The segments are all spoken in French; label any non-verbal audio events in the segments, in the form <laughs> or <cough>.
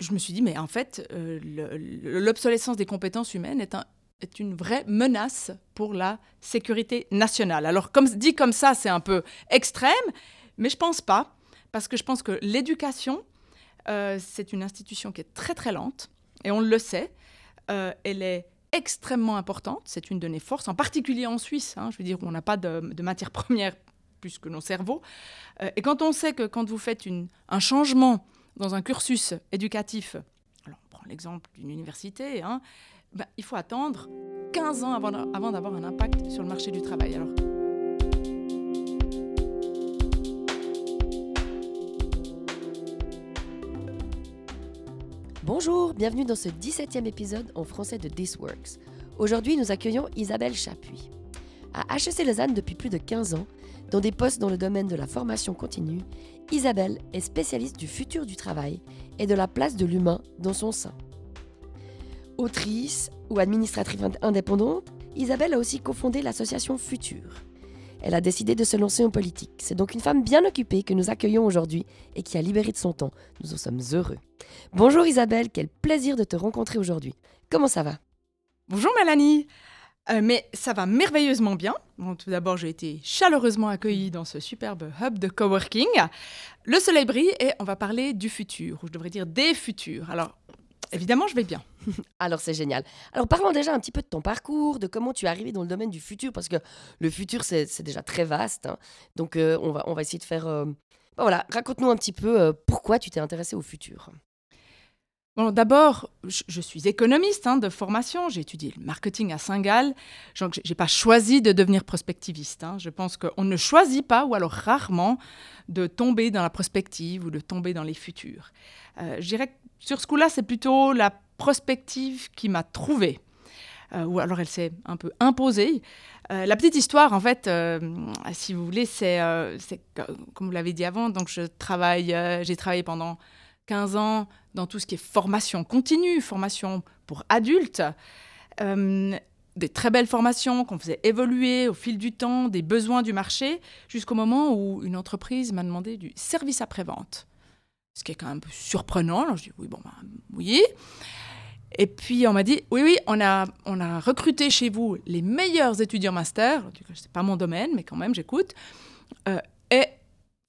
je me suis dit, mais en fait, euh, l'obsolescence des compétences humaines est, un, est, une vraie menace pour la sécurité nationale. Alors, comme, dit comme ça, c'est un peu extrême, mais je pense pas, parce que je pense que l'éducation, euh, c'est une institution qui est très très lente, et on le sait. Euh, elle est extrêmement importante, c'est une de nos forces, en particulier en Suisse. Hein, je veux dire, on n'a pas de, de matière première plus que nos cerveaux. et quand on sait que quand vous faites un changement dans un cursus éducatif, alors on prend l'exemple d'une université, hein, ben, il faut attendre 15 ans avant, d'avoir un impact sur le marché du travail. Bonjour, bienvenue dans ce 17e épisode en français de This Works. Aujourd'hui, nous accueillons Isabelle Chapuis. À HEC Lausanne depuis plus de 15 ans, dans des postes dans le domaine de la formation continue, Isabelle est spécialiste du futur du travail et de la place de l'humain dans son sein. Autrice ou administratrice indépendante, Isabelle a aussi cofondé l'association Futur. Elle a décidé de se lancer en politique. C'est donc une femme bien occupée que nous accueillons aujourd'hui et qui a libéré de son temps. Nous en sommes heureux. Bonjour Isabelle, quel plaisir de te rencontrer aujourd'hui. Comment ça va? Bonjour Mélanie euh, mais ça va merveilleusement bien. tout d'abord, j'ai été chaleureusement accueillie dans ce superbe hub de coworking. Le soleil brille et on va parler du futur, ou je devrais dire des futurs. Alors, évidemment, je vais bien. <laughs> Alors, c'est génial. Alors, parlons déjà un petit peu de ton parcours, de comment tu es arrivé dans le domaine du futur, parce que le futur, c'est déjà très vaste. Hein. Donc, euh, on, va, on va essayer de faire... Euh, voilà, raconte-nous un petit peu pourquoi tu t'es intéressé au futur. Bon, d'abord, je, suis économiste hein, de formation. J'ai étudié le marketing à Saint-Gall. Je n'ai pas choisi de devenir prospectiviste. Hein. Je pense qu'on ne choisit pas, ou alors rarement, de tomber dans la prospective ou de tomber dans les futurs. Euh, je dirais que sur ce coup-là, c'est plutôt la prospective qui m'a trouvée. Euh, ou alors elle s'est un peu imposée. Euh, la petite histoire, en fait, si vous voulez, c'est, comme vous l'avez dit avant, donc je travaille, j'ai travaillé pendant 15 ans dans tout ce qui est formation continue, formation pour adultes. Euh, des très belles formations qu'on faisait évoluer au fil du temps, des besoins du marché, jusqu'au moment où une entreprise m'a demandé du service après-vente. Ce qui est quand même un peu surprenant. Alors je dis oui, bon, ben, oui. Et puis on m'a dit oui, oui, on a, on a recruté chez vous les meilleurs étudiants master. Ce n'est pas mon domaine, mais quand même, j'écoute. Euh, et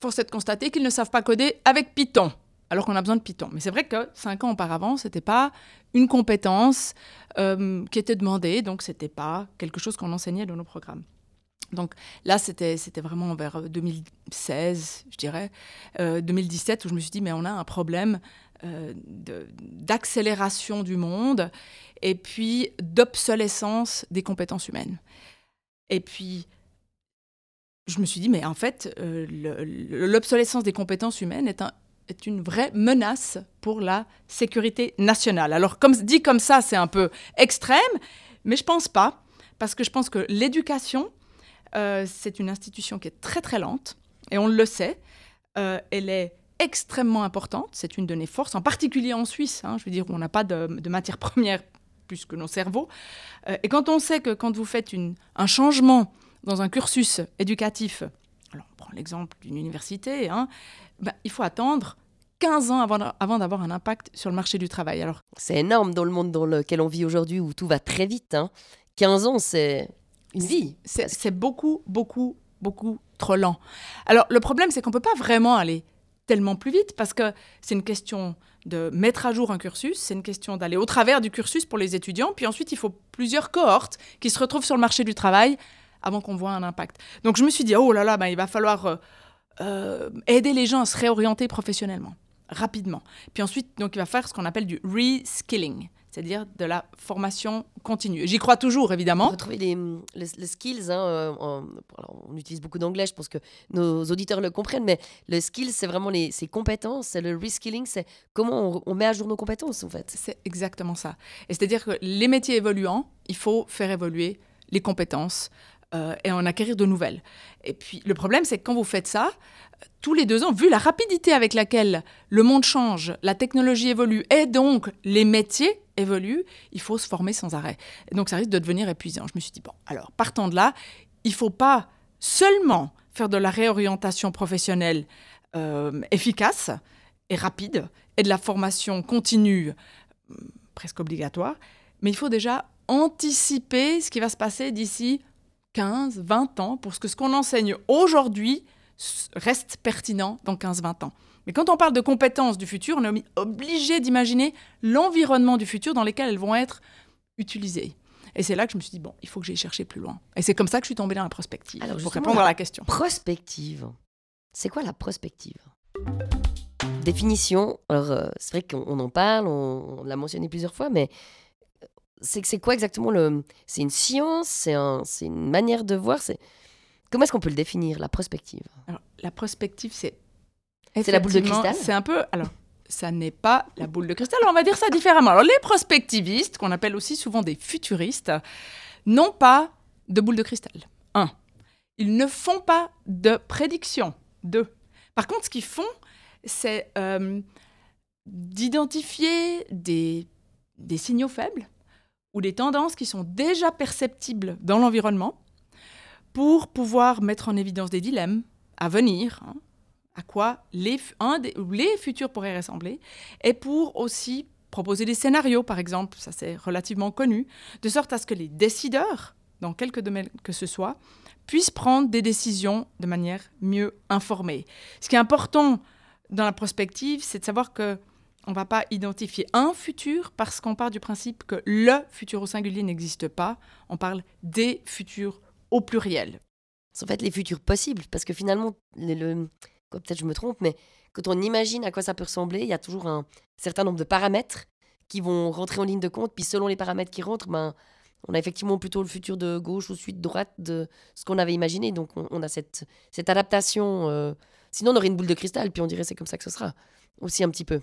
force est de constater qu'ils ne savent pas coder avec Python alors qu'on a besoin de Python. Mais c'est vrai que cinq ans auparavant, ce n'était pas une compétence euh, qui était demandée, donc ce n'était pas quelque chose qu'on enseignait dans nos programmes. Donc là, c'était vraiment vers 2016, je dirais, 2017, euh, où je me suis dit, mais on a un problème euh, d'accélération du monde et puis d'obsolescence des compétences humaines. Et puis, je me suis dit, mais en fait, l'obsolescence des compétences humaines est un, est une vraie menace pour la sécurité nationale. Alors, comme dit comme ça, c'est un peu extrême, mais je pense pas, parce que je pense que l'éducation, euh, c'est une institution qui est très très lente, et on le sait. Euh, elle est extrêmement importante, c'est une de nos forces, en particulier en Suisse. Hein, je veux dire, où on n'a pas de, matière première plus que nos cerveaux. Euh, et quand on sait que quand vous faites une, un changement dans un cursus éducatif, alors on prend l'exemple d'une université, hein, ben, il faut attendre 15 ans avant, avant d'avoir un impact sur le marché du travail. Alors, c'est énorme dans le monde dans lequel on vit aujourd'hui où tout va très vite. 15 hein. ans, c'est une vie. C'est beaucoup, beaucoup, beaucoup trop lent. Alors, le problème, c'est qu'on ne peut pas vraiment aller tellement plus vite parce que c'est une question de mettre à jour un cursus, c'est une question d'aller au travers du cursus pour les étudiants, puis ensuite, il faut plusieurs cohortes qui se retrouvent sur le marché du travail avant qu'on voit un impact. Donc, je me suis dit, oh là là, ben, il va falloir... Euh, euh, aider les gens à se réorienter professionnellement, rapidement. Puis ensuite, donc, il va faire ce qu'on appelle du reskilling, c'est-à-dire de la formation continue. J'y crois toujours, évidemment. Retrouver les, les, skills, hein, euh, on utilise beaucoup d'anglais, je pense que nos auditeurs le comprennent, mais le skill, c'est vraiment les, ses compétences, le reskilling, c'est comment on, met à jour nos compétences, en fait. C'est exactement ça. Et c'est-à-dire que les métiers évoluants, il faut faire évoluer les compétences euh, et en acquérir de nouvelles. Et puis le problème, c'est que quand vous faites ça, tous les deux ans, vu la rapidité avec laquelle le monde change, la technologie évolue et donc les métiers évoluent, il faut se former sans arrêt. Et donc ça risque de devenir épuisant. Je me suis dit, bon, alors partant de là, il ne faut pas seulement faire de la réorientation professionnelle euh, efficace et rapide, et de la formation continue, presque obligatoire, mais il faut déjà anticiper ce qui va se passer d'ici 15, 20 ans pour que ce qu'on enseigne aujourd'hui reste pertinent dans 15-20 ans. Mais quand on parle de compétences du futur, on est obligé d'imaginer l'environnement du futur dans lequel elles vont être utilisées. Et c'est là que je me suis dit, bon, il faut que j'aille chercher plus loin. Et c'est comme ça que je suis tombée dans la prospective, Alors, pour répondre à la question. Prospective, c'est quoi la prospective? Définition, alors euh, c'est vrai qu'on en parle, on, l'a mentionné plusieurs fois, mais c'est quoi exactement le c'est une science c'est un, une manière de voir c'est comment est-ce qu'on peut le définir la prospective? Alors, la prospective c'est c'est la boule de cristal? c'est un peu alors ça n'est pas la boule de cristal. On va dire ça différemment. Alors, les prospectivistes, qu'on appelle aussi souvent des futuristes, n'ont pas de boule de cristal. Un. Ils ne font pas de prédiction. Deux. Par contre, ce qu'ils font, c'est euh, d'identifier des, des signaux faibles ou des tendances qui sont déjà perceptibles dans l'environnement pour pouvoir mettre en évidence des dilemmes à venir, hein, à quoi les, un les futurs pourraient ressembler, et pour aussi proposer des scénarios, par exemple, ça c'est relativement connu, de sorte à ce que les décideurs, dans quelque domaine que ce soit, puissent prendre des décisions de manière mieux informée. Ce qui est important dans la prospective, c'est de savoir que on ne va pas identifier un futur parce qu'on part du principe que le futur au singulier n'existe pas. On parle des futurs au pluriel. C'est en fait les futurs possibles, parce que finalement, le, peut-être je me trompe, mais quand on imagine à quoi ça peut ressembler, il y a toujours un certain nombre de paramètres qui vont rentrer en ligne de compte. Puis selon les paramètres qui rentrent, ben, on a effectivement plutôt le futur de gauche ou suite droite de ce qu'on avait imaginé. Donc on, a cette, adaptation. Euh, sinon, on aurait une boule de cristal, puis on dirait c'est comme ça que ce sera. Aussi un petit peu.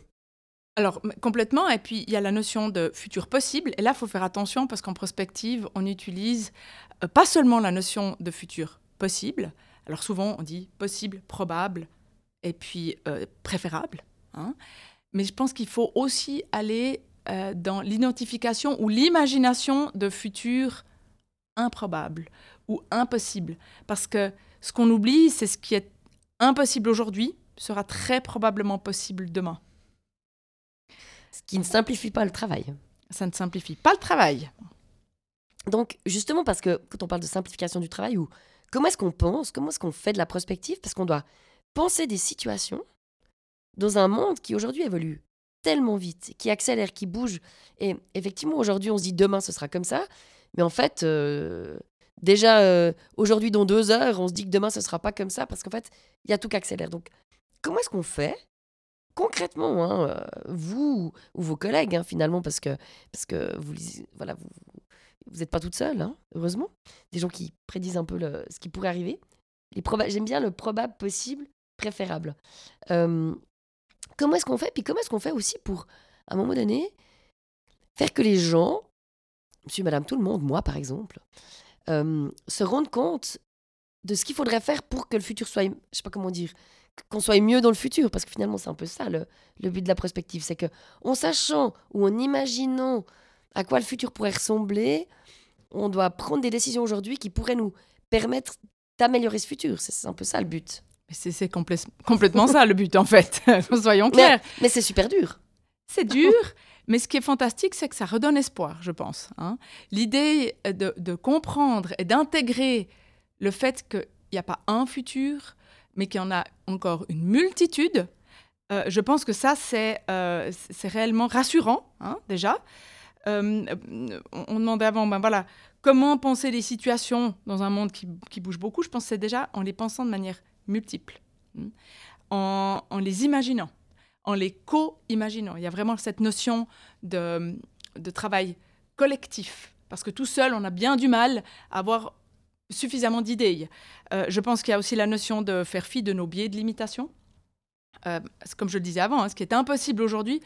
Alors, complètement. Et puis, il y a la notion de futur possible. Et là, il faut faire attention parce qu'en prospective, on utilise euh, pas seulement la notion de futur possible. Alors, souvent, on dit possible, probable, et puis euh, préférable. Hein. Mais je pense qu'il faut aussi aller euh, dans l'identification ou l'imagination de futurs improbables ou impossibles. Parce que ce qu'on oublie, c'est ce qui est impossible aujourd'hui sera très probablement possible demain. Ce qui ne simplifie pas le travail. Ça ne simplifie pas le travail. Donc, justement, parce que quand on parle de simplification du travail, ou comment est-ce qu'on pense, comment est-ce qu'on fait de la prospective, parce qu'on doit penser des situations dans un monde qui aujourd'hui évolue tellement vite, qui accélère, qui bouge. Et effectivement, aujourd'hui, on se dit demain, ce sera comme ça. Mais en fait, euh, déjà, euh, aujourd'hui, dans deux heures, on se dit que demain, ce sera pas comme ça parce qu'en fait, il y a tout qui accélère. Donc, comment est-ce qu'on fait concrètement, hein, euh, vous ou vos collègues, hein, finalement, parce que, parce que vous voilà, vous vous n'êtes pas toute seule, hein, heureusement. Des gens qui prédisent un peu ce qui pourrait arriver. J'aime bien le probable possible préférable. comment est-ce qu'on fait Puis comment est-ce qu'on fait aussi pour, à un moment donné, faire que les gens, monsieur, madame, tout le monde, moi par exemple, se rendent compte de ce qu'il faudrait faire pour que le futur soit, je sais pas comment dire, qu'on soit mieux dans le futur, parce que finalement c'est un peu ça le, le but de la prospective, c'est que en sachant ou en imaginant à quoi le futur pourrait ressembler, on doit prendre des décisions aujourd'hui qui pourraient nous permettre d'améliorer ce futur. C'est un peu ça le but. C'est complètement ça le but en fait, <laughs> soyons clairs. Mais, c'est super dur. C'est dur, mais ce qui est fantastique, c'est que ça redonne espoir, je pense. Hein. L'idée de, comprendre et d'intégrer le fait qu'il n'y a pas un futur, mais qu'il y en a encore une multitude, euh, je pense que ça, c'est euh, réellement rassurant, hein, déjà. Euh, on demandait avant, ben voilà, comment penser les situations dans un monde qui, qui bouge beaucoup? Je pense que c'est déjà en les pensant de manière multiples, hmm. en, les imaginant, en les co-imaginant. Il y a vraiment cette notion de, travail collectif, parce que tout seul, on a bien du mal à avoir suffisamment d'idées. Euh, je pense qu'il y a aussi la notion de faire fi de nos biais de limitation. Euh, comme je le disais avant, hein, ce qui est impossible aujourd'hui,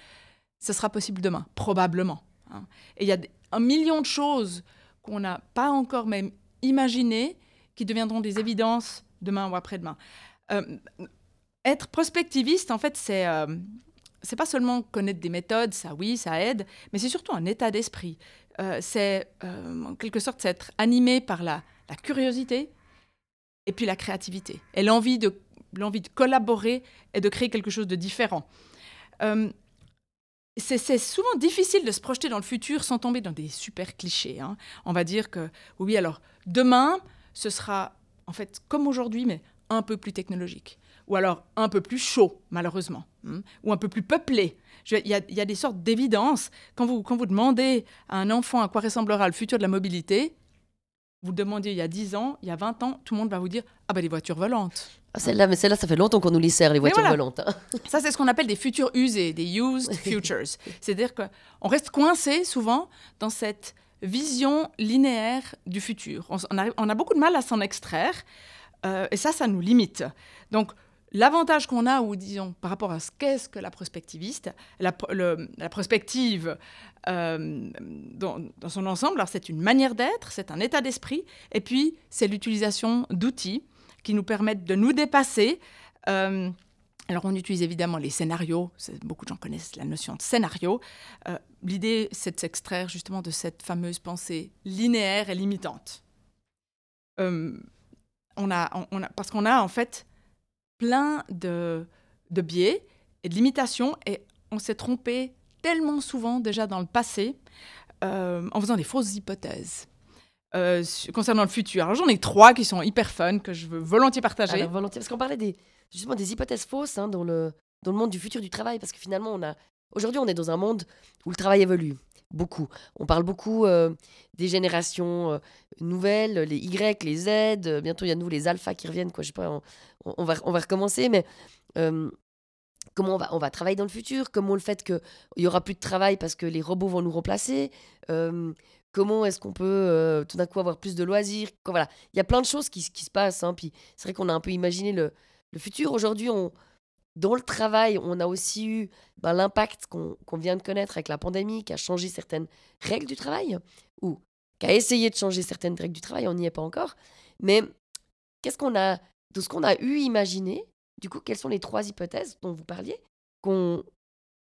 ce sera possible demain, probablement. Hein. Et il y a un million de choses qu'on n'a pas encore même imaginées qui deviendront des évidences demain ou après-demain. Euh, être prospectiviste, en fait, c'est c'est pas seulement connaître des méthodes, ça oui, ça aide, mais c'est surtout un état d'esprit. C'est en quelque sorte être animé par la, la, curiosité et puis la créativité et l'envie de l'envie de collaborer et de créer quelque chose de différent. c'est souvent difficile de se projeter dans le futur sans tomber dans des super clichés. Hein. On va dire que, oui, alors, demain, ce sera en fait comme aujourd'hui, mais un peu plus technologique. Ou alors un peu plus chaud, malheureusement. Hein, ou un peu plus peuplé. Il y, a des sortes d'évidence. Quand vous, quand vous demandez à un enfant à quoi ressemblera le futur de la mobilité, vous le demandiez il y a 10 ans, il y a 20 ans, tout le monde va vous dire Ah ben des voitures volantes. Ah, celle-là, mais celle-là, ça fait longtemps qu'on nous les sert, les voitures volantes. Hein. Ça, c'est ce qu'on appelle des futurs usés, des used futures. C'est-à-dire qu'on reste coincé souvent dans cette vision linéaire du futur. On, a, beaucoup de mal à s'en extraire, euh, et ça, ça nous limite. Donc, L'avantage qu'on a, ou disons, par rapport à ce qu'est ce que la prospectiviste, la, la prospective euh, dans, son ensemble, c'est une manière d'être, c'est un état d'esprit, et puis c'est l'utilisation d'outils qui nous permettent de nous dépasser. Euh, alors on utilise évidemment les scénarios, beaucoup de gens connaissent la notion de scénario. Euh, l'idée, c'est de s'extraire justement de cette fameuse pensée linéaire et limitante. on a, on a, parce qu'on a en fait plein de, de biais et de limitations et on s'est trompé tellement souvent déjà dans le passé euh, en faisant des fausses hypothèses. Euh, concernant le futur. Alors j'en ai trois qui sont hyper fun, que je veux volontiers partager. volontiers, parce qu'on parlait des, justement des hypothèses fausses hein, dans, le, dans le monde du futur du travail, parce que finalement, on a aujourd'hui on est dans un monde où le travail évolue beaucoup. On parle beaucoup euh, des générations nouvelles, les Y, les Z, bientôt il y a nous les alphas qui reviennent, quoi. Je sais pas, on, va, on va recommencer, mais comment on va, on va travailler dans le futur, comment le fait qu'il y aura plus de travail parce que les robots vont nous remplacer, comment est-ce qu'on peut tout d'un coup avoir plus de loisirs. voilà, il y a plein de choses qui, qui se passent. Hein, c'est vrai qu'on a un peu imaginé le, le futur. Aujourd'hui, on, dans le travail, on a aussi eu ben, l'impact qu'on vient de connaître avec la pandémie, qui a changé certaines règles du travail, ou qui a essayé de changer certaines règles du travail, on n'y est pas encore. Mais qu'est-ce qu'on a de ce qu'on a eu imaginé, du coup, quelles sont les trois hypothèses dont vous parliez qu'on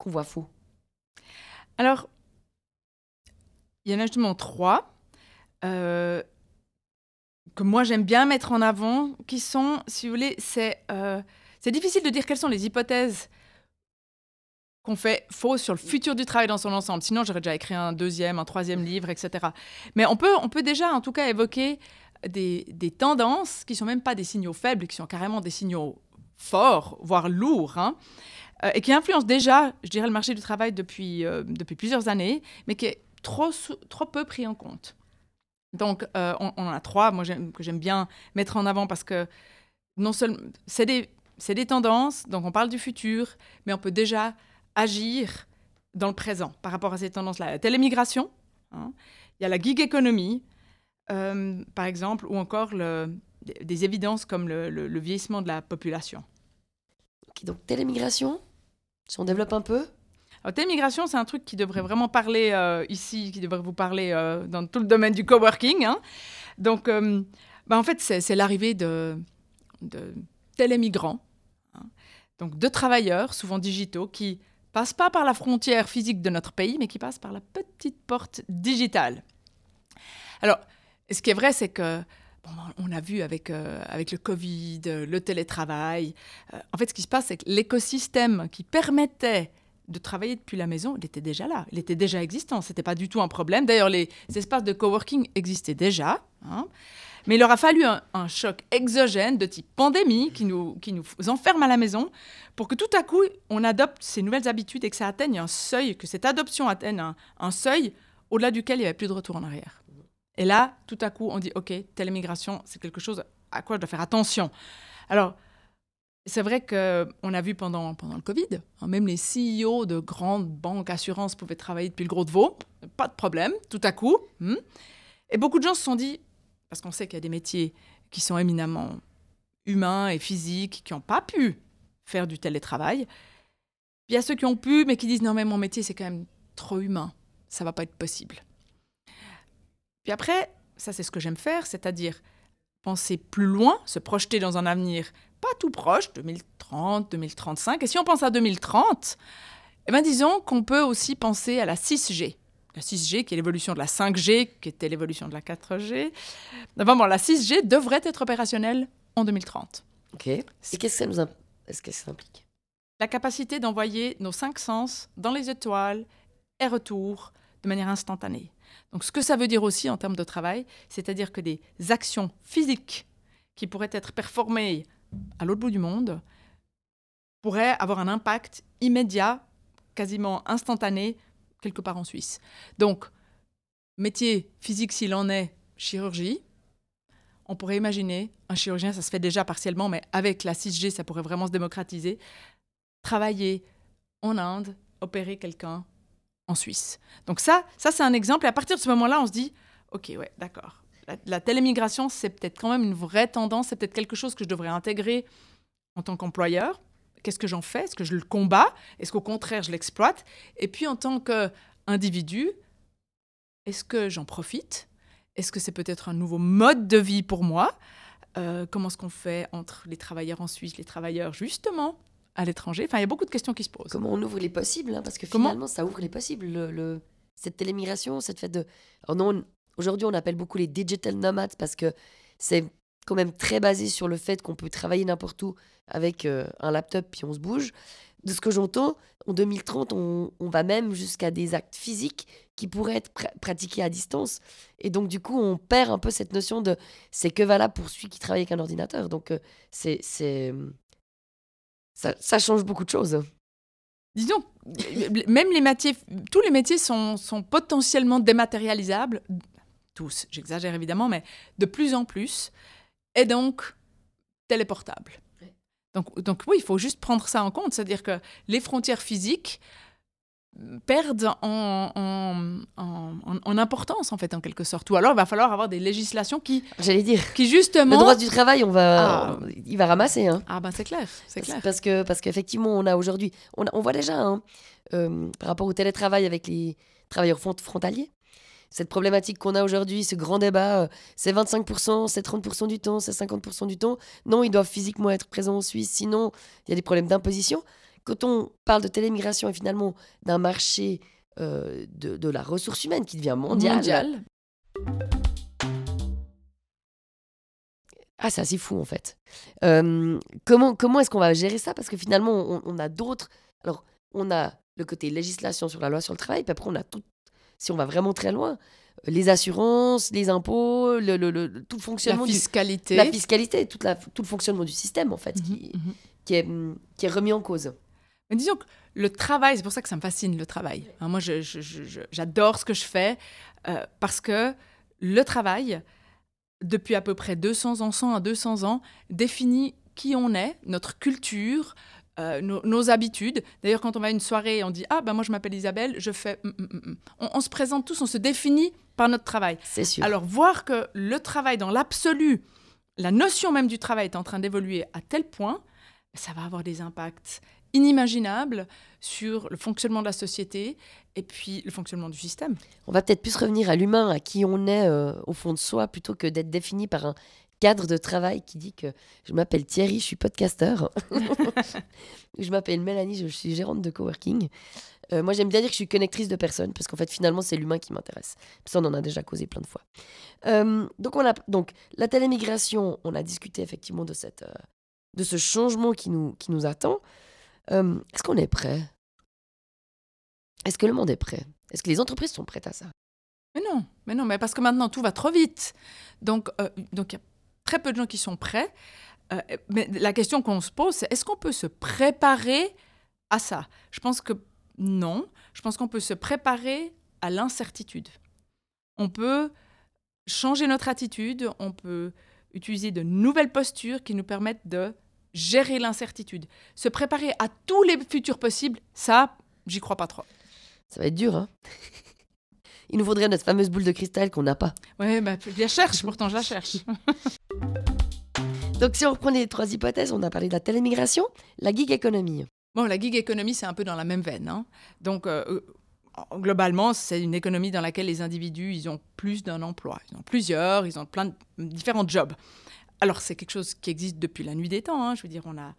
voit faux? Alors, il y en a justement trois euh, que moi j'aime bien mettre en avant, qui sont, si vous voulez, c'est euh, difficile de dire quelles sont les hypothèses qu'on fait fausses sur le futur du travail dans son ensemble. Sinon, j'aurais déjà écrit un deuxième, un troisième livre, etc. Mais on peut, on peut déjà, en tout cas, évoquer des, tendances qui sont même pas des signaux faibles, qui sont carrément des signaux forts, voire lourds, hein, euh, et qui influencent déjà, je dirais, le marché du travail depuis, euh, depuis plusieurs années, mais qui est trop, trop peu pris en compte. Donc, euh, on, en a trois, moi, que j'aime bien mettre en avant parce que non seulement, c'est des, des tendances, donc on parle du futur, mais on peut déjà agir dans le présent par rapport à ces tendances-là. La télémigration, hein, il y a la gig économie, euh, par exemple, ou encore des évidences comme le, vieillissement de la population. donc télémigration, si on développe un peu alors, télémigration, c'est un truc qui devrait vraiment parler euh, ici, qui devrait vous parler euh, dans tout le domaine du coworking. Hein. Donc, bah, en fait, c'est l'arrivée de, de télémigrants. Donc de travailleurs, souvent digitaux, qui passent pas par la frontière physique de notre pays, mais qui passent par la petite porte digitale. Alors, ce qui est vrai, c'est que on a vu avec, euh, avec le Covid, le télétravail. Euh, en fait, ce qui se passe, c'est que l'écosystème qui permettait de travailler depuis la maison, il était déjà là, il était déjà existant. Ce n'était pas du tout un problème. D'ailleurs, les espaces de coworking existaient déjà. Hein. Mais il leur a fallu un, choc exogène de type pandémie qui nous, qui nous enferme à la maison pour que tout à coup, on adopte ces nouvelles habitudes et que ça atteigne un seuil, que cette adoption atteigne un, un seuil au-delà duquel il n'y avait plus de retour en arrière. Et là, tout à coup, on dit, OK, télémigration, c'est quelque chose à quoi je dois faire attention. Alors, c'est vrai qu'on a vu pendant, pendant le Covid, hein, même les CEO de grandes banques assurances pouvaient travailler depuis le gros de veau, pas de problème, tout à coup. Hmm. Et beaucoup de gens se sont dit, parce qu'on sait qu'il y a des métiers qui sont éminemment humains et physiques, qui n'ont pas pu faire du télétravail. Puis il y a ceux qui ont pu, mais qui disent, non, mais mon métier, c'est quand même trop humain, ça va pas être possible. Puis après, ça c'est ce que j'aime faire, c'est-à-dire penser plus loin, se projeter dans un avenir pas tout proche, 2030, 2035. Et si on pense à 2030, eh ben disons qu'on peut aussi penser à la 6G. La 6G qui est l'évolution de la 5G, qui était l'évolution de la 4G. Enfin bon, la 6G devrait être opérationnelle en 2030. Ok. Et qu'est-ce que ça nous implique? La capacité d'envoyer nos cinq sens dans les étoiles et retour de manière instantanée. Donc ce que ça veut dire aussi en termes de travail, c'est-à-dire que des actions physiques qui pourraient être performées à l'autre bout du monde pourraient avoir un impact immédiat, quasiment instantané, quelque part en Suisse. Donc, métier physique s'il en est, chirurgie, on pourrait imaginer, un chirurgien, ça se fait déjà partiellement, mais avec la 6G, ça pourrait vraiment se démocratiser, travailler en Inde, opérer quelqu'un en Suisse. Donc ça, ça c'est un exemple. Et à partir de ce moment-là, on se dit, OK, ouais, d'accord. La, la télémigration, c'est peut-être quand même une vraie tendance, c'est peut-être quelque chose que je devrais intégrer en tant qu'employeur. Qu'est-ce que j'en fais? Est-ce que je le combats? Est-ce qu'au contraire, je l'exploite? Et puis en tant qu'individu, est-ce que j'en profite? Est-ce que c'est peut-être un nouveau mode de vie pour moi? Euh, Comment est-ce qu'on fait entre les travailleurs en Suisse, les travailleurs justement à l'étranger? Enfin, il y a beaucoup de questions qui se posent. Comment on ouvre les possibles hein, Parce que Comment? finalement, ça ouvre les possibles. Le, le- cette télémigration, cette fait de. Non, aujourd'hui, on appelle beaucoup les digital nomades parce que c'est quand même très basé sur le fait qu'on peut travailler n'importe où avec euh, un laptop puis on se bouge. De ce que j'entends, en 2030, on, va même jusqu'à des actes physiques qui pourraient être pr- pratiqués à distance. Et donc, du coup, on perd un peu cette notion de c'est que valable pour celui qui travaille avec un ordinateur. Donc, euh, c'est. Ça, ça change beaucoup de choses. Disons, même les métiers, tous les métiers sont, sont potentiellement dématérialisables. Tous, j'exagère évidemment, mais de plus en plus. Et donc, téléportables. Ouais. Donc, donc oui, il faut juste prendre ça en compte. C'est-à-dire que les frontières physiques perdent en, en, en- en- en importance, en fait, en quelque sorte. Ou alors, il va falloir avoir des législations qui, J'allais dire. qui justement... Le droit du travail, on va, Ah. il va ramasser. Hein. Ah ben c'est clair, c'est clair. Parce que parce qu'effectivement, on a aujourd'hui, on, on voit déjà hein, euh, par rapport au télétravail avec les travailleurs front- frontaliers, cette problématique qu'on a aujourd'hui, ce grand débat, euh, c'est 25%, c'est 30% du temps, c'est 50% du temps. Non, ils doivent physiquement être présents en Suisse, sinon il y a des problèmes d'imposition. Quand on parle de télémigration et finalement d'un marché euh, de, de la ressource humaine qui devient mondial, Mondial. Ah, c'est assez fou en fait. Euh, comment comment est-ce qu'on va gérer ça? Parce que finalement, on, on a d'autres. Alors, on a le côté législation sur la loi sur le travail, puis après, on a tout. Si on va vraiment très loin, les assurances, les impôts, le, le- le- tout le La fonctionnement du- fiscalité. la fiscalité, toute la, tout le fonctionnement du système en fait, Mhm, qui, mhm. qui est, hum, qui est remis en cause. Mais disons que le travail, c'est pour ça que ça me fascine le travail. Hein, moi, je- je- je- je- j'adore ce que je fais euh, parce que le travail, depuis à peu près 200 ans, 100 à 200 ans, définit qui on est, notre culture, euh, nos, nos habitudes. D'ailleurs, quand on va à une soirée et on dit Ah, ben moi je m'appelle Isabelle, je fais. hum, hum. On, on se présente tous, on se définit par notre travail. C'est sûr. Alors, voir que le travail dans l'absolu, la notion même du travail est en train d'évoluer à tel point, ça va avoir des impacts inimaginables sur le fonctionnement de la société et puis le fonctionnement du système. On va peut-être plus revenir à l'humain, à qui on est euh, au fond de soi, plutôt que d'être défini par un cadre de travail qui dit que je m'appelle Thierry, je suis podcasteur. <laughs> je m'appelle Mélanie, je suis gérante de coworking. Euh, moi, j'aime bien dire que je suis connectrice de personnes, parce qu'en fait, finalement, c'est l'humain qui m'intéresse. Ça, on en a déjà causé plein de fois. Euh, donc, on a, donc, la télémigration, on a discuté effectivement de, cette, euh, de ce changement qui nous, qui nous attend. Est-ce qu'on est prêt? Est-ce que le monde est prêt? Est-ce que les entreprises sont prêtes à ça? Mais non, mais non, mais parce que maintenant tout va trop vite. Donc, euh, donc il y a très peu de gens qui sont prêts. Euh, mais la question qu'on se pose, c'est est-ce qu'on peut se préparer à ça? Je pense que non. Je pense qu'on peut se préparer à l'incertitude. On peut changer notre attitude, on peut utiliser de nouvelles postures qui nous permettent de gérer l'incertitude. Se préparer à tous les futurs possibles, ça, j'y crois pas trop. Ça va être dur, hein? Il nous faudrait notre fameuse boule de cristal qu'on n'a pas. Ouais, bah, je la cherche, pourtant je la cherche. <laughs> Donc, si on reprend les trois hypothèses, on a parlé de la télémigration, la gig économie. Bon, la gig économie, c'est un peu dans la même veine. hein. Donc, euh, euh, globalement, c'est une économie dans laquelle les individus, ils ont plus d'un emploi. Ils ont plusieurs, ils ont plein de différents jobs. Alors, c'est quelque chose qui existe depuis la nuit des temps. hein. Je veux dire, on a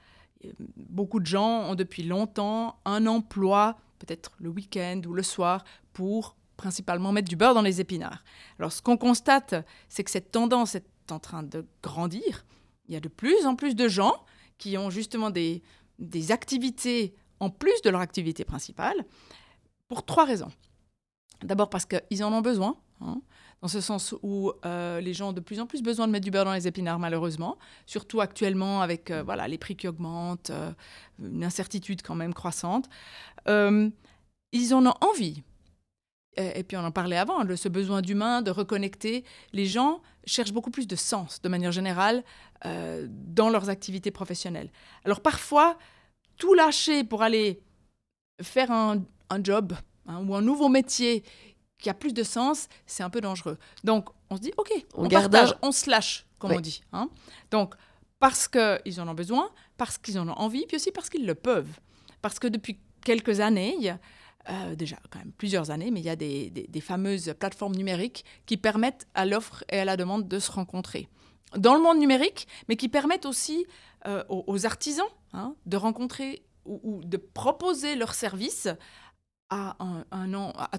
euh, beaucoup de gens ont depuis longtemps un emploi, peut-être le week-end ou le soir, pour principalement mettre du beurre dans les épinards. Alors, ce qu'on constate, c'est que cette tendance est en train de grandir. Il y a de plus en plus de gens qui ont justement des, activités en plus de leur activité principale pour trois raisons. D'abord parce qu'ils en ont besoin, hein, dans ce sens où euh, les gens ont de plus en plus besoin de mettre du beurre dans les épinards, malheureusement, surtout actuellement avec euh, voilà, les prix qui augmentent, euh, une incertitude quand même croissante. ils en ont envie. Et, puis on en parlait avant, ce besoin d'humain, de reconnecter. Les gens cherchent beaucoup plus de sens, de manière générale, dans leurs activités professionnelles. Alors parfois, tout lâcher pour aller faire un, job hein, ou un nouveau métier qui a plus de sens, c'est un peu dangereux. Donc, on se dit, OK, on, on partage, on se lâche, comme on dit. Hein. Donc, parce qu'ils en ont besoin, parce qu'ils en ont envie, puis aussi parce qu'ils le peuvent. Parce que depuis quelques années, euh, déjà quand même plusieurs années, mais il y a des, fameuses plateformes numériques qui permettent à l'offre et à la demande de se rencontrer. Dans le monde numérique, mais qui permettent aussi euh, aux, artisans hein, de rencontrer ou, de proposer leurs services à,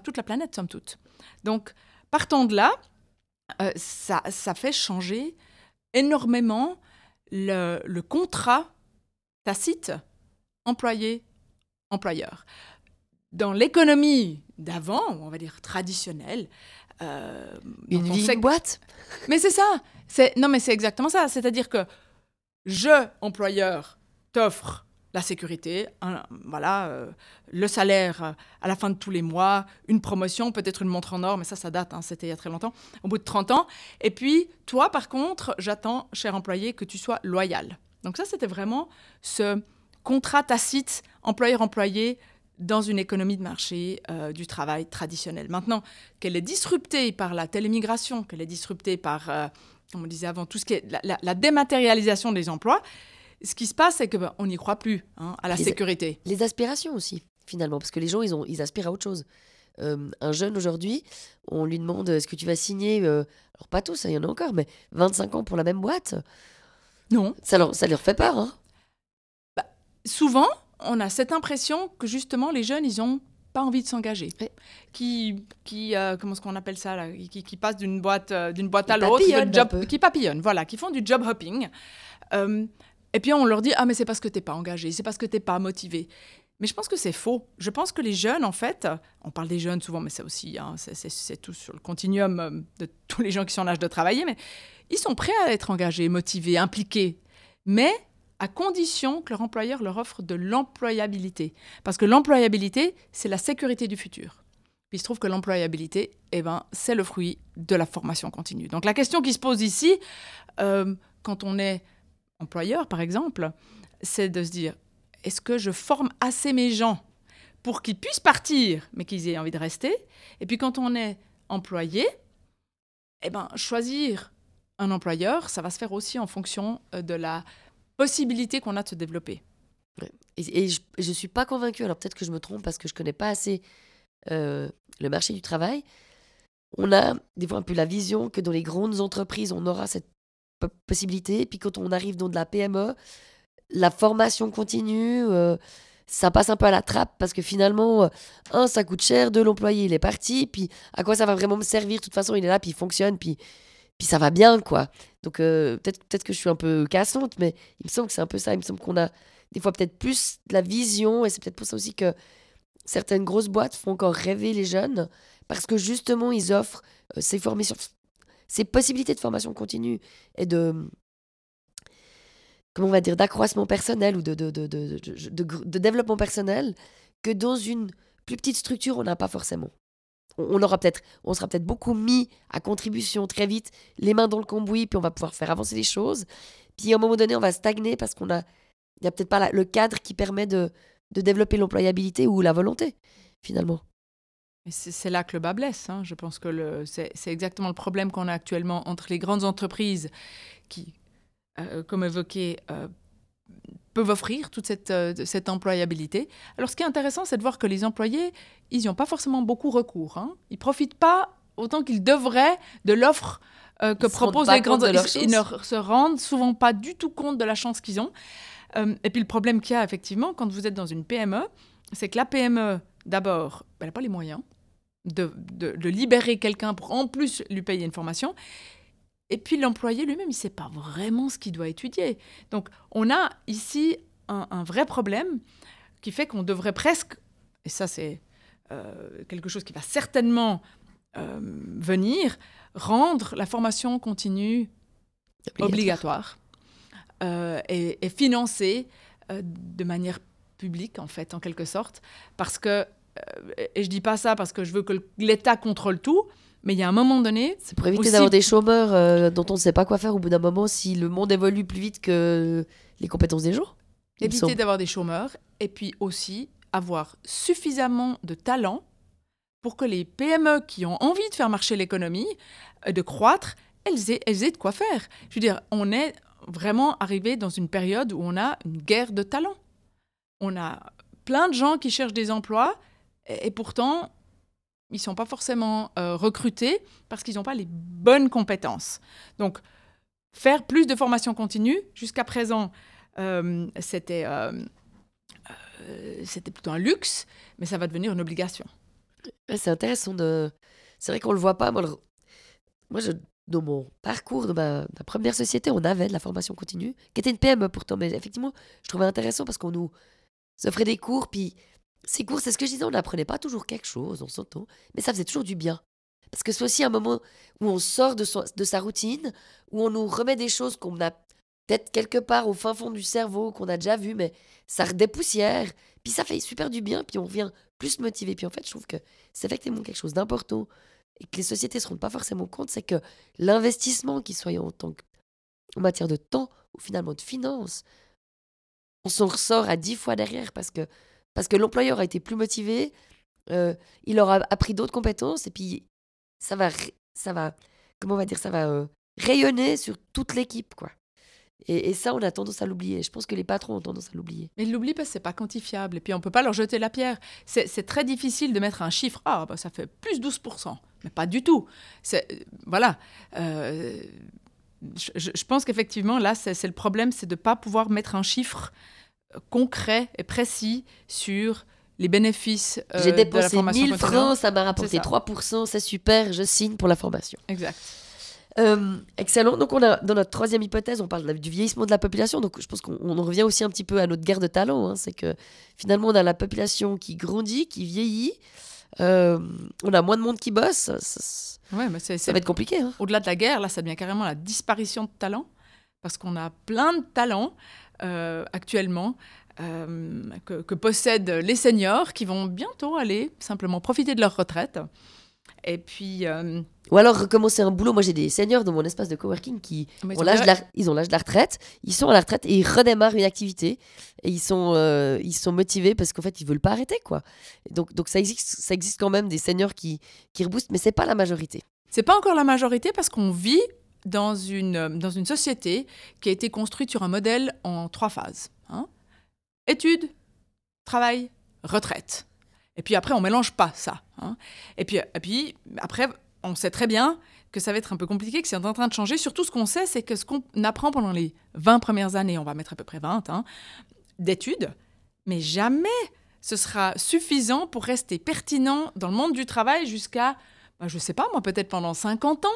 toute la planète, somme toute. Donc, partant de là, euh, ça, fait changer énormément le contrat tacite employé-employeur. Dans l'économie d'avant, on va dire traditionnelle, euh, une vie boîte. Mais c'est ça. C'est non, mais c'est exactement ça. C'est-à-dire que je employeur t'offre la sécurité, voilà, euh, le salaire euh, à la fin de tous les mois, une promotion, peut-être une montre en or, mais ça, ça date, hein, c'était il y a très longtemps, au bout de 30 ans. Et puis, toi, par contre, j'attends, cher employé, que tu sois loyal. Donc ça, c'était vraiment ce contrat tacite employeur-employé dans une économie de marché euh, du travail traditionnel. Maintenant, qu'elle est disruptée par la télémigration, qu'elle est disruptée par, comme on disait avant, tout ce qui est la dématérialisation des emplois, ce qui se passe, c'est qu'on ben, n'y croit plus hein, à la sécurité. Les aspirations aussi, finalement, parce que les gens, ils, ont, ils aspirent à autre chose. Euh, un jeune aujourd'hui, on lui demande est-ce que tu vas signer, euh, alors pas tous, hein, il y en a encore, mais 25 ans pour la même boîte? Non. Ça leur, ça leur fait peur. Hein? Bah, souvent, on a cette impression que justement, les jeunes, ils n'ont pas envie de s'engager, qui, qui euh, comment est-ce qu'on appelle ça, là qui, qui passent d'une boîte, d'une boîte à l'autre, qui papillonnent, voilà, qui font du job hopping. Et puis on leur dit ah mais c'est parce que t'es pas engagé, c'est parce que t'es pas motivé. Mais je pense que c'est faux. Je pense que les jeunes, en fait, on parle des jeunes souvent, mais c'est aussi, hein, c'est tout sur le continuum euh, de tous les gens qui sont en âge de travailler, mais ils sont prêts à être engagés, motivés, impliqués, mais à condition que leur employeur leur offre de l'employabilité. Parce que l'employabilité, c'est la sécurité du futur. Puis il se trouve que l'employabilité, eh ben, c'est le fruit de la formation continue. Donc la question qui se pose ici, euh, quand on est employeur, par exemple, c'est de se dire, est-ce que je forme assez mes gens pour qu'ils puissent partir, mais qu'ils aient envie de rester? Et puis quand on est employé, eh ben, choisir un employeur, ça va se faire aussi en fonction euh, de la possibilité qu'on a de se développer. Et, je ne suis pas convaincue, alors peut-être que je me trompe parce que je ne connais pas assez euh, le marché du travail. On a des fois un peu la vision que dans les grandes entreprises, on aura cette possibilité. Puis quand on arrive dans de la PME, la formation continue, euh, ça passe un peu à la trappe parce que finalement, euh, un, ça coûte cher, deux, l'employé, il est parti, puis à quoi ça va vraiment me servir? De toute façon, il est là, puis il fonctionne, puis, puis ça va bien, quoi. Donc euh, peut-être peut que je suis un peu cassante, mais il me semble que c'est un peu ça. Il me semble qu'on a des fois peut-être plus de la vision, et c'est peut-être pour ça aussi que certaines grosses boîtes font encore rêver les jeunes, parce que justement, ils offrent ces formations, ces possibilités de formation continue et de comment on va dire d'accroissement personnel ou de, développement personnel que dans une plus petite structure on n'a pas forcément. On, aura peut-être, on sera peut-être beaucoup mis à contribution très vite, les mains dans le cambouis, puis on va pouvoir faire avancer les choses. Puis à un moment donné, on va stagner parce qu'on a, il n'y a peut-être pas le cadre qui permet de, de développer l'employabilité ou la volonté, finalement. C'est là que le bas blesse. Hein. Je pense que c'est exactement le problème qu'on a actuellement entre les grandes entreprises qui, euh, comme évoqué, euh, peuvent offrir toute cette, euh, cette, employabilité. Alors, ce qui est intéressant, c'est de voir que les employés, ils n'y ont pas forcément beaucoup recours. Hein. Ils ne profitent pas autant qu'ils devraient de l'offre que proposent les grandes entreprises. Ils, ne se rendent souvent pas du tout compte de la chance qu'ils ont. et puis, le problème qu'il y a, effectivement, quand vous êtes dans une PME, c'est que la PME d'abord, elle n'a pas les moyens de, libérer quelqu'un pour en plus lui payer une formation. Et puis l'employé lui-même, il ne sait pas vraiment ce qu'il doit étudier. Donc on a ici un, vrai problème qui fait qu'on devrait presque, et ça c'est euh, quelque chose qui va certainement euh, venir, rendre la formation continue obligatoire, et, et, financer de manière publique, en fait, en quelque sorte, parce que, et je dis pas ça parce que je veux que l'État contrôle tout, mais il y a un moment donné. C'est pour éviter d'avoir des chômeurs euh, dont on ne sait pas quoi faire au bout d'un moment si le monde évolue plus vite que les compétences des gens. Éviter d'avoir des chômeurs et puis aussi avoir suffisamment de talent pour que les PME qui ont envie de faire marcher l'économie, euh, de croître, elles aient, elles aient de quoi faire. Je veux dire, on est vraiment arrivé dans une période où on a une guerre de talent. On a plein de gens qui cherchent des emplois et pourtant ils ne sont pas forcément euh, recrutés parce qu'ils n'ont pas les bonnes compétences. Donc, faire plus de formation continue, jusqu'à présent, euh, c'était, euh, c'était plutôt un luxe, mais ça va devenir une obligation. C'est intéressant de... C'est vrai qu'on ne le voit pas. Moi, Moi dans mon parcours de ma... première société, on avait de la formation continue, qui était une PME pourtant, mais effectivement, je trouvais intéressant parce qu'on nous offrait des cours, puis ces cours, c'est ce que je disais, on n'apprenait pas toujours quelque chose, on s'entend, mais ça faisait toujours du bien. Parce que c'est aussi un moment où on sort de, de sa routine, où on nous remet des choses qu'on a peut-être quelque part au fin fond du cerveau, qu'on a déjà vu, mais ça redépoussière, puis ça fait super du bien, puis on revient plus motivé. Puis en fait, je trouve que c'est effectivement quelque chose d'important et que les sociétés ne se rendent pas forcément compte, c'est que l'investissement qui soit en, tant en matière de temps ou finalement de finances, on s'en ressort à dix fois derrière parce que parce que l'employeur a été plus motivé, euh, il aura appris d'autres compétences et puis ça va, ça va, comment on va dire, ça va euh, rayonner sur toute l'équipe, quoi. Et, ça, on a tendance à l'oublier. Je pense que les patrons ont tendance à l'oublier. Mais ils l'oublient parce que c'est pas quantifiable. Et puis, on peut pas leur jeter la pierre. C'est très difficile de mettre un chiffre. Ah, bah, ça fait plus 12%. Mais pas du tout. Voilà. Euh, je, je, pense qu'effectivement, là, c'est le problème, c'est de ne pas pouvoir mettre un chiffre concret et précis sur les bénéfices euh, J'ai dépensé de la 1000 francs, ça m'a rapporté 3%, c'est super, je signe pour la formation. Exact. Euh, excellent. Donc, on a, dans notre troisième hypothèse, on parle du vieillissement de la population. Donc, je pense qu'on revient aussi un petit peu à notre guerre de talent. Hein. C'est que finalement, on a la population qui grandit, qui vieillit. Euh, on a moins de monde qui bosse. Ça, ouais, mais ça va être compliqué. Hein. Au-delà de la guerre, là, ça devient carrément la disparition de talent. Parce qu'on a plein de talents actuellement euh, que, possèdent les seniors qui vont bientôt aller simplement profiter de leur retraite. Et puis. Euh, Ou alors recommencer un boulot. Moi, j'ai des seniors dans mon espace de coworking qui ont l'âge de la... ils ont l'âge de la retraite. Ils sont à la retraite et ils redémarrent une activité. Et ils sont, ils sont motivés parce qu'en fait, ils veulent pas arrêter. quoi. Donc, donc ça, existe, ça existe quand même des seniors qui, qui reboostent, mais c'est pas la majorité. C'est pas encore la majorité parce qu'on vit dans une, dans une société qui a été construite sur un modèle en trois phases. Hein. Études, travail, retraite. Et puis après, on mélange pas ça. Hein. Et, puis, et puis après, on sait très bien que ça va être un peu compliqué, que c'est en train de changer. Surtout, ce qu'on sait, c'est que ce qu'on apprend pendant les 20 premières années, on va mettre à peu près 20, hein, d'études, mais jamais ce sera suffisant pour rester pertinent dans le monde du travail jusqu'à, bah, je ne sais pas moi, peut-être pendant 50 ans.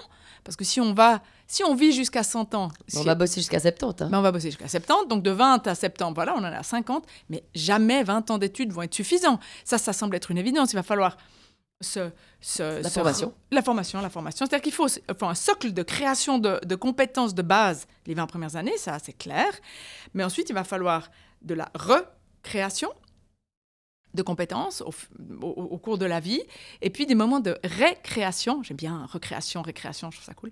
Parce que si on va, si on vit jusqu'à 100 ans... on va bosser jusqu'à 70. Hein. on va bosser jusqu'à 70, donc de 20 à 70, voilà, on en a 50, mais jamais 20 ans d'études vont être suffisants. Ça, ça semble être une évidence. Il va falloir ce, la formation. La formation, la formation. C'est-à-dire qu'il faut, un socle de création de, de, compétences de base les 20 premières années, ça c'est clair. Mais ensuite, il va falloir de la recréation, de compétences au, cours de la vie, et puis des moments de récréation. J'aime bien recréation, récréation, je trouve ça cool.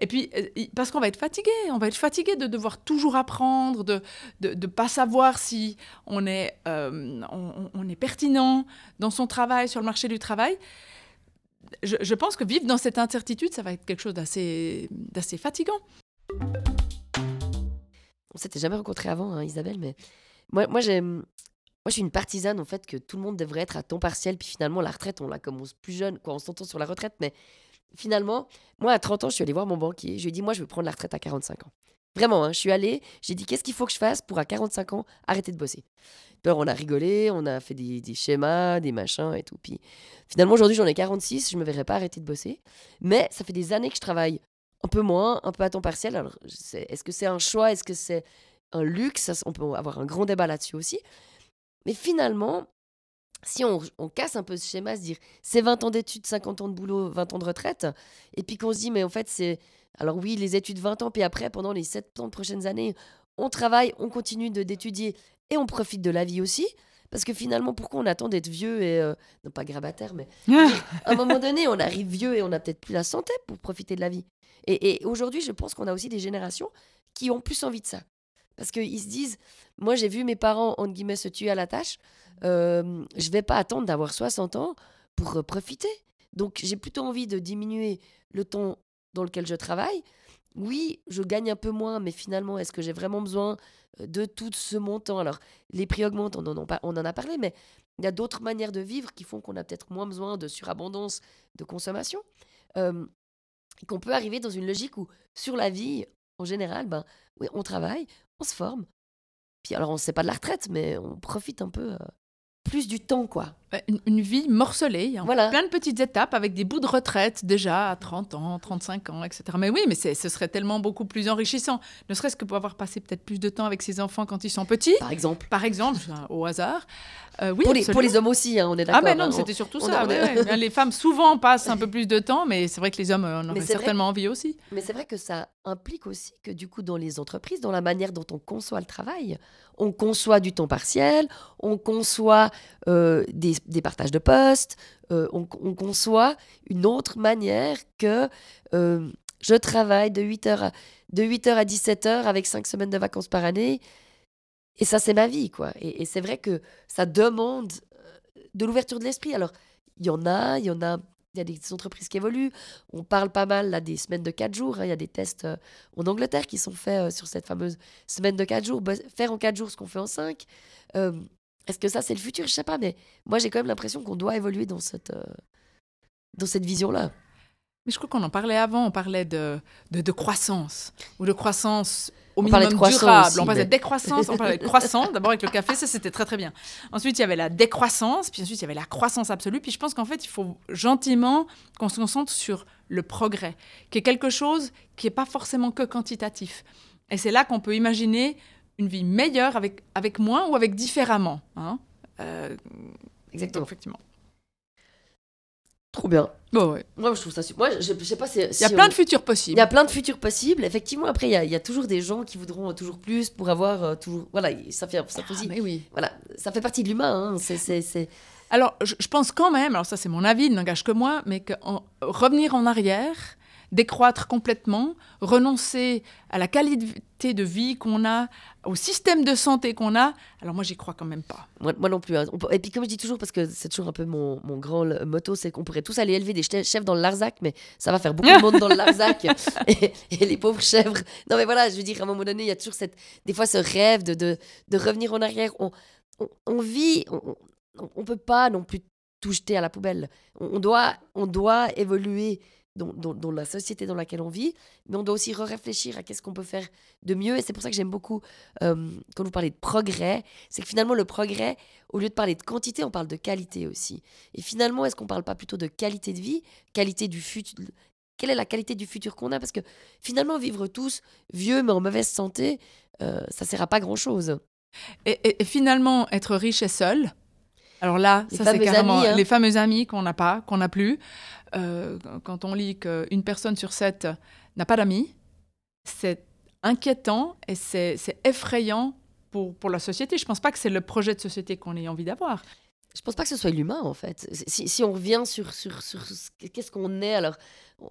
Et puis, euh, parce qu'on va être fatigué, on va être fatigué de devoir toujours apprendre, de ne pas savoir si on est, euh, on, est pertinent dans son travail, sur le marché du travail. Je, pense que vivre dans cette incertitude, ça va être quelque chose d'assez fatigant. On s'était jamais rencontré avant, hein, Isabelle, mais moi, moi moi, je suis une partisane en fait que tout le monde devrait être à temps partiel. Puis finalement, la retraite, on la commence plus jeune. Quoi, on s'entend sur la retraite, mais finalement, moi, à 30 ans, je suis allée voir mon banquier. Je lui ai dit, moi, je veux prendre la retraite à 45 ans. Vraiment, hein, je suis allée, j'ai dit, qu'est-ce qu'il faut que je fasse pour à 45 ans arrêter de bosser? Puis on a rigolé, on a fait des, schémas, des machins et tout. Puis finalement, aujourd'hui, j'en ai 46, je me verrai pas arrêter de bosser. Mais ça fait des années que je travaille un peu moins, un peu à temps partiel. Alors, est-ce que c'est un choix Est-ce que c'est un luxe? On peut avoir un grand débat là-dessus aussi. Mais finalement, si on, casse un peu ce schéma, se dire c'est 20 ans d'études, 50 ans de boulot, 20 ans de retraite, et puis qu'on se dit mais en fait c'est... Alors oui, les études 20 ans, puis après, pendant les 7 ans prochaines années, on travaille, on continue d'étudier et on profite de la vie aussi. Parce que finalement, pourquoi on attend d'être vieux et. Euh, non, pas grabataire, mais. <laughs> <laughs> à un moment donné, on arrive vieux et on n'a peut-être plus la santé pour profiter de la vie. Et, aujourd'hui, je pense qu'on a aussi des générations qui ont plus envie de ça. Parce qu'ils se disent Moi, j'ai vu mes parents, entre guillemets, se tuer à la tâche. Euh, je vais pas attendre d'avoir 60 ans pour euh, profiter. Donc, j'ai plutôt envie de diminuer le temps dans lequel je travaille. Oui, je gagne un peu moins, mais finalement, est-ce que j'ai vraiment besoin de tout ce montant? Alors, les prix augmentent, on en, on en a parlé, mais il y a d'autres manières de vivre qui font qu'on a peut-être moins besoin de surabondance de consommation. Euh, qu'on peut arriver dans une logique où, sur la vie, en général, ben, oui, on travaille, on se forme. Puis alors, on sait pas de la retraite, mais on profite un peu plus du temps, quoi. Une, vie morcelée, hein. voilà. plein de petites étapes avec des bouts de retraite déjà à 30 ans, 35 ans, etc. Mais oui, mais ce serait tellement beaucoup plus enrichissant, ne serait-ce que pour avoir passé peut-être plus de temps avec ses enfants quand ils sont petits. Par exemple. Par exemple, au hasard. Euh, oui, pour, les, pour, les, hommes aussi, hein, on est d'accord. Ah, mais non, hein. c'était surtout ça. les femmes souvent passent un peu plus de temps, mais c'est vrai que les hommes en auraient certainement envie aussi. Mais c'est vrai que ça implique aussi que du coup, dans les entreprises, dans la manière dont on conçoit le travail, on conçoit du temps partiel, on conçoit euh, des, des, partages de postes, euh, on, conçoit une autre manière que euh, je travaille de 8h à, de 8h à 17h avec 5 semaines de vacances par année. Et ça, c'est ma vie, quoi. Et, c'est vrai que ça demande de l'ouverture de l'esprit. Alors, il y en a, il y en a il y a des entreprises qui évoluent. On parle pas mal là des semaines de 4 jours. Hein. Il y a des tests euh, en Angleterre qui sont faits euh, sur cette fameuse semaine de 4 jours. faire en 4 jours ce qu'on fait en 5. Euh, est-ce que ça, c'est le futur? Je sais pas, mais moi, j'ai quand même l'impression qu'on doit évoluer dans cette, dans cette vision-là. Mais je crois qu'on en parlait avant, on parlait de, de, de croissance, ou de croissance au minimum durable. on parlait de décroissance, on parlait de croissance. D'abord avec le café, ça c'était très très bien. Ensuite, il y avait la décroissance, puis ensuite il y avait la croissance absolue. Puis je pense qu'en fait, il faut gentiment qu'on se concentre sur le progrès, qui est quelque chose qui n'est pas forcément que quantitatif. Et c'est là qu'on peut imaginer une vie meilleure avec, avec moins ou avec différemment. Hein. Euh, Exactement. effectivement. Trop bien. Bon, ouais. Moi, je trouve ça super. Moi, je, sais pas si. Il y a plein de futurs possibles. Il y a plein de futurs possibles. Effectivement, après, il y a, il y a toujours des gens qui voudront toujours plus pour avoir euh, toujours. Voilà, ça fait, ça ah, mais oui. Voilà, ça fait partie de l'humain. Hein. C'est. Alors, je, je, pense quand même, alors ça c'est mon avis, il n'engage que moi, mais que revenir en arrière, décroître complètement, renoncer à la qualité de vie qu'on a, au système de santé qu'on a, alors moi, j'y crois quand même pas. Moi, non plus. Hein. Et puis, comme je dis toujours, parce que c'est toujours un peu mon, mon grand motto, c'est qu'on pourrait tous aller élever des chefs dans le Larzac, mais ça va faire beaucoup de monde dans le <laughs> Larzac. <laughs> et, les pauvres chèvres. Non, mais voilà, je veux dire, à un moment donné, il y a toujours cette, des fois ce rêve de, de, de revenir en arrière. On, on, vit, on ne peut pas non plus tout jeter à la poubelle. On doit, on doit évoluer dans, la société dans laquelle on vit, mais on doit aussi réfléchir à qu'est-ce qu'on peut faire de mieux. Et c'est pour ça que j'aime beaucoup, euh, quand vous parlez de progrès, c'est que finalement, le progrès, au lieu de parler de quantité, on parle de qualité aussi. Et finalement, est-ce qu'on ne parle pas plutôt de qualité de vie, qualité du futur quelle est la qualité du futur qu'on a? Parce que finalement, vivre tous vieux mais en mauvaise santé, euh, ça ne sert à pas grand-chose. Et, finalement, être riche et seul, alors là, ça c'est carrément hein. les fameux amis qu'on n'a pas, qu'on n'a plus. Euh, quand on lit qu'une personne sur sept n'a pas d'amis, c'est inquiétant et c'est effrayant pour, pour la société. Je ne pense pas que c'est le projet de société qu'on ait envie d'avoir. Je pense pas que ce soit l'humain, en fait. Si, si, on revient sur, sur, sur qu'est-ce qu'on est, alors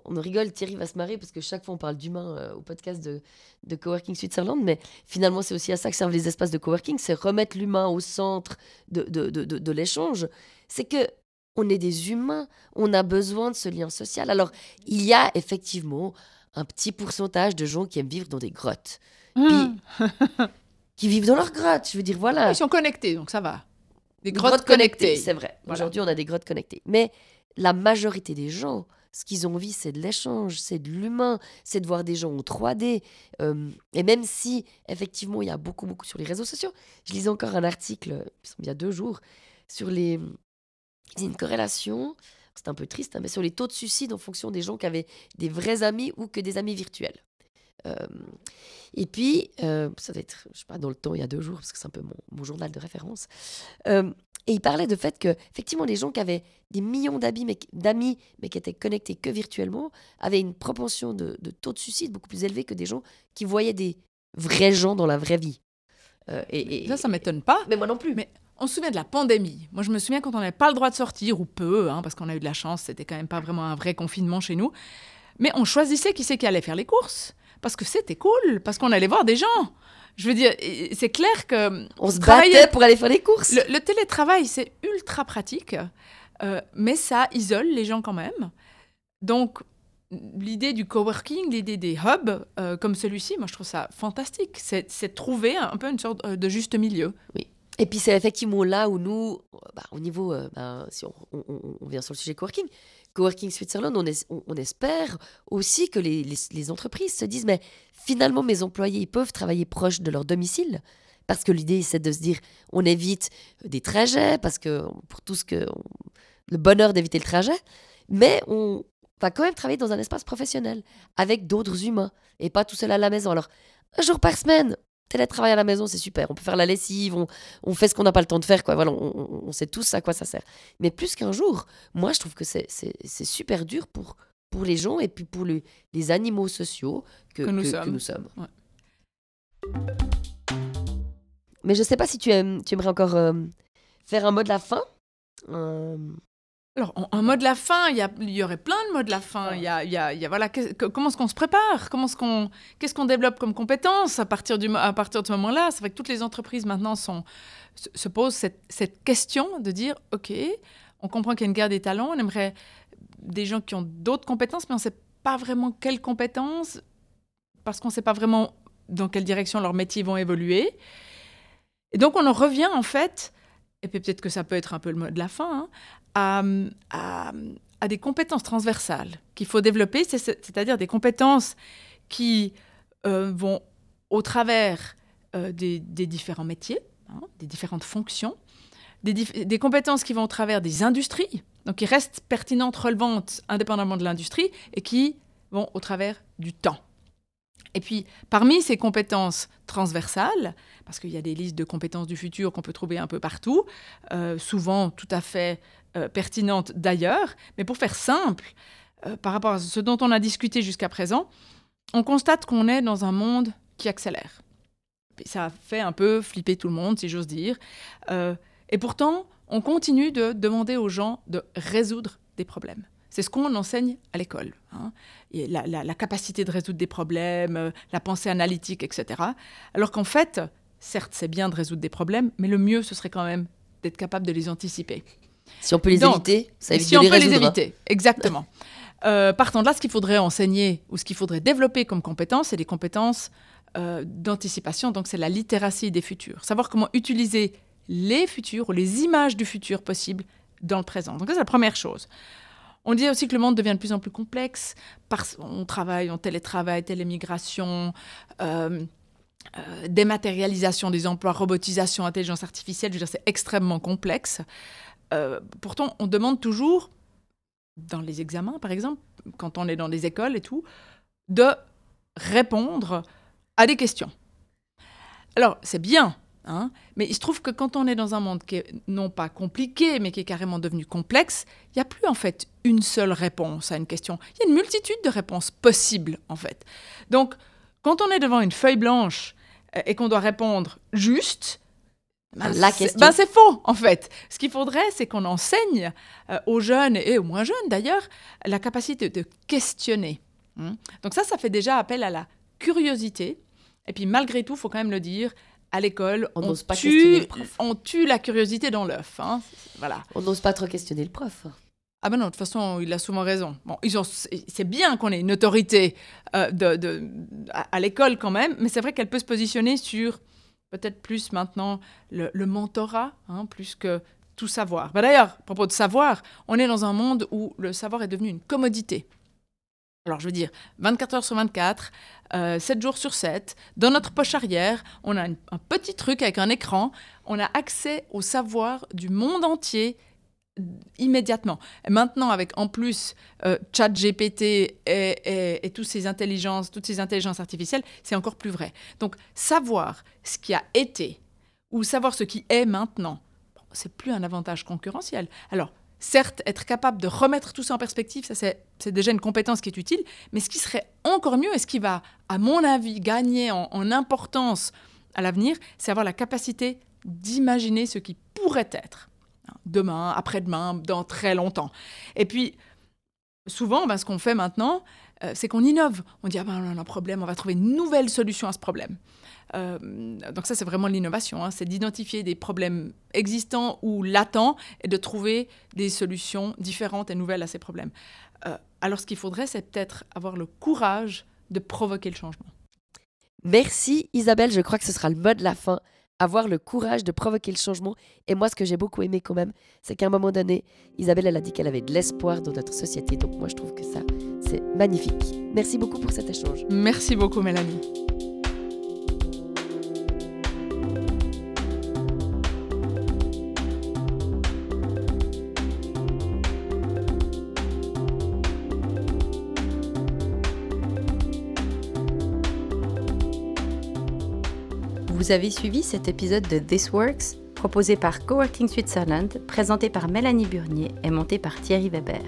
on rigole, Thierry va se marrer parce que chaque fois on parle d'humain euh, au podcast de, de Coworking Switzerland, mais finalement c'est aussi à ça que servent les espaces de coworking, c'est remettre l'humain au centre de, de, de, de l'échange. C'est que on est des humains, on a besoin de ce lien social. Alors, il y a effectivement un petit pourcentage de gens qui aiment vivre dans des grottes. Mmh. <laughs> qui vivent dans leurs grottes, je veux dire, voilà. Ils sont connectés, donc ça va. Des grottes, connectées. C'est vrai. Aujourd'hui, on a des grottes connectées. Mais la majorité des gens, ce qu'ils ont envie, c'est de l'échange, c'est de l'humain, c'est de voir des gens en 3D. Euh, et même si, effectivement, il y a beaucoup, beaucoup sur les réseaux sociaux, je lisais encore un article, il y a deux jours, sur les, il y a une corrélation, c'est un peu triste, hein, mais sur les taux de suicide en fonction des gens qui avaient des vrais amis ou que des amis virtuels. Euh, et puis, euh, ça doit être, je sais pas, dans le temps, il y a deux jours, parce que c'est un peu mon, mon, journal de référence. Euh, et il parlait de fait que, effectivement, les gens qui avaient des millions d'amis, mais, d'amis, mais qui étaient connectés que virtuellement, avaient une propension de, de, taux de suicide beaucoup plus élevé que des gens qui voyaient des vrais gens dans la vraie vie. et, et, ça, ça m'étonne pas. Mais moi non plus. Mais on se souvient de la pandémie. Moi, je me souviens quand on n'avait pas le droit de sortir, ou peu, hein, parce qu'on a eu de la chance, c'était quand même pas vraiment un vrai confinement chez nous. Mais on choisissait qui c'est qui allait faire les courses parce que c'était cool, parce qu'on allait voir des gens. Je veux dire, c'est clair que... On se battait pour aller faire les courses. Le, télétravail, c'est ultra pratique, euh, mais ça isole les gens quand même. Donc, l'idée du coworking, l'idée des hubs euh, comme celui-ci, moi je trouve ça fantastique. C'est trouver un peu une sorte euh, de juste milieu. Oui. Et puis c'est effectivement là où nous, bah, au niveau, bah, si on, vient sur le sujet coworking, Coworking Switzerland, on, on, espère aussi que les, les, entreprises se disent, mais finalement, mes employés, ils peuvent travailler proche de leur domicile. Parce que l'idée, c'est de se dire, on évite des trajets, parce que pour tout ce que... le bonheur d'éviter le trajet, mais on va quand même travailler dans un espace professionnel, avec d'autres humains, et pas tout seul à la maison. Alors, un jour par semaine, télétravail à la maison, c'est super. On peut faire la lessive, on, fait ce qu'on n'a pas le temps de faire. Quoi. Voilà, on, sait tous à quoi ça sert. Mais plus qu'un jour, moi, je trouve que c'est super dur pour, pour les gens et puis pour les, les animaux sociaux que, nous, sommes. Mais je ne sais pas si tu, aimes, tu aimerais encore euh, faire un mot de la fin. Euh, alors, un mot de la fin, il y, y, aurait plein de mots de la fin. Il y a, y a, voilà, comment est-ce qu'on se prépare? Comment qu'on, qu'est-ce qu'on développe comme compétences à partir, du, à partir de ce moment-là? C'est vrai que toutes les entreprises maintenant sont, se, posent cette, cette, question de dire, OK, on comprend qu'il y a une guerre des talents, on aimerait des gens qui ont d'autres compétences, mais on ne sait pas vraiment quelles compétences, parce qu'on ne sait pas vraiment dans quelle direction leurs métiers vont évoluer. Et donc, on en revient en fait et puis peut-être que ça peut être un peu le mot de la fin, hein, à, des compétences transversales qu'il faut développer, c'est-à-dire des compétences qui euh, vont au travers euh, des, différents métiers, hein, des différentes fonctions, des, compétences qui vont au travers des industries, donc qui restent pertinentes, relevantes, indépendamment de l'industrie, et qui vont au travers du temps. Et puis, parmi ces compétences transversales, parce qu'il y a des listes de compétences du futur qu'on peut trouver un peu partout, euh, souvent tout à fait euh, pertinentes d'ailleurs, mais pour faire simple, euh, par rapport à ce dont on a discuté jusqu'à présent, on constate qu'on est dans un monde qui accélère. Et ça fait un peu flipper tout le monde, si j'ose dire. et pourtant, on continue de demander aux gens de résoudre des problèmes. C'est ce qu'on enseigne à l'école. Hein. La, capacité de résoudre des problèmes, euh, la pensée analytique, etc. Alors qu'en fait, certes, c'est bien de résoudre des problèmes, mais le mieux, ce serait quand même d'être capable de les anticiper. Si on peut les éviter, ça évite si on peut les éviter, exactement. euh, partant de là, ce qu'il faudrait enseigner ou ce qu'il faudrait développer comme compétences, c'est des compétences euh, d'anticipation. Donc, c'est la littératie des futurs. Savoir comment utiliser les futurs ou les images du futur possible dans le présent. Donc, ça, c'est la première chose. On dit aussi que le monde devient de plus en plus complexe. Parce on travaille, on télétravail, télémigration, euh, dématérialisation des emplois, robotisation, intelligence artificielle. Je veux dire, c'est extrêmement complexe. Euh, pourtant, on demande toujours, dans les examens par exemple, quand on est dans des écoles et tout, de répondre à des questions. Alors, c'est bien Hein. mais il se trouve que quand on est dans un monde qui est non pas compliqué, mais qui est carrément devenu complexe, il n'y a plus en fait une seule réponse à une question. Il y a une multitude de réponses possibles en fait. Donc, quand on est devant une feuille blanche euh, et qu'on doit répondre juste, ben, la question. Ben c'est faux, en fait. Ce qu'il faudrait, c'est qu'on enseigne euh, aux jeunes et aux moins jeunes d'ailleurs la capacité de questionner. Hein. Donc ça, ça fait déjà appel à la curiosité. Et puis malgré tout, il faut quand même le dire, à l'école, on, pas tue, le prof. on tue la curiosité dans l'œuf. Hein. Voilà. On n'ose pas trop questionner le prof. Ah ben non, de toute façon, il a souvent raison. Bon, c'est bien qu'on ait une autorité euh, de, à, l'école quand même, mais c'est vrai qu'elle peut se positionner sur peut-être plus maintenant le, mentorat, hein, plus que tout savoir. Ben D'ailleurs, à propos de savoir, on est dans un monde où le savoir est devenu une commodité. Alors, je veux dire, 24 heures sur 24, 7 euh, jours sur 7, dans notre poche arrière, on a un petit truc avec un écran, on a accès au savoir du monde entier immédiatement. maintenant, avec en plus euh, ChatGPT et, toutes ces intelligences, toutes ces intelligences artificielles, c'est encore plus vrai. Donc, savoir ce qui a été ou savoir ce qui est maintenant, c'est plus un avantage concurrentiel. Alors, certes, être capable de remettre tout ça en perspective, ça c'est déjà une compétence qui est utile, mais ce qui serait encore mieux et ce qui va, à mon avis, gagner en importance à l'avenir, c'est avoir la capacité d'imaginer ce qui pourrait être demain, après-demain, dans très longtemps. Et puis, souvent, ben, ce qu'on fait maintenant, euh, c'est qu'on innove. On dit, ah ben, on a un problème, on va trouver une nouvelle solution à ce problème. Euh, donc ça, c'est vraiment l'innovation, hein. c'est d'identifier des problèmes existants ou latents et de trouver des solutions différentes et nouvelles à ces problèmes. Euh, alors ce qu'il faudrait, c'est peut-être avoir le courage de provoquer le changement. Merci Isabelle, je crois que ce sera le mot de la fin avoir le courage de provoquer le changement. Et moi, ce que j'ai beaucoup aimé quand même, c'est qu'à un moment donné, Isabelle, elle a dit qu'elle avait de l'espoir dans notre société. Donc moi, je trouve que ça, c'est magnifique. Merci beaucoup pour cet échange. Merci beaucoup, Mélanie. Vous avez suivi cet épisode de This Works, proposé par Coworking Switzerland, présenté par Mélanie Burnier et monté par Thierry Weber.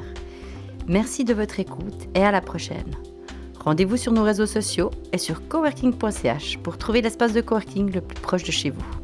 Merci de votre écoute et à la prochaine. Rendez-vous sur nos réseaux sociaux et sur coworking.ch pour trouver l'espace de coworking le plus proche de chez vous.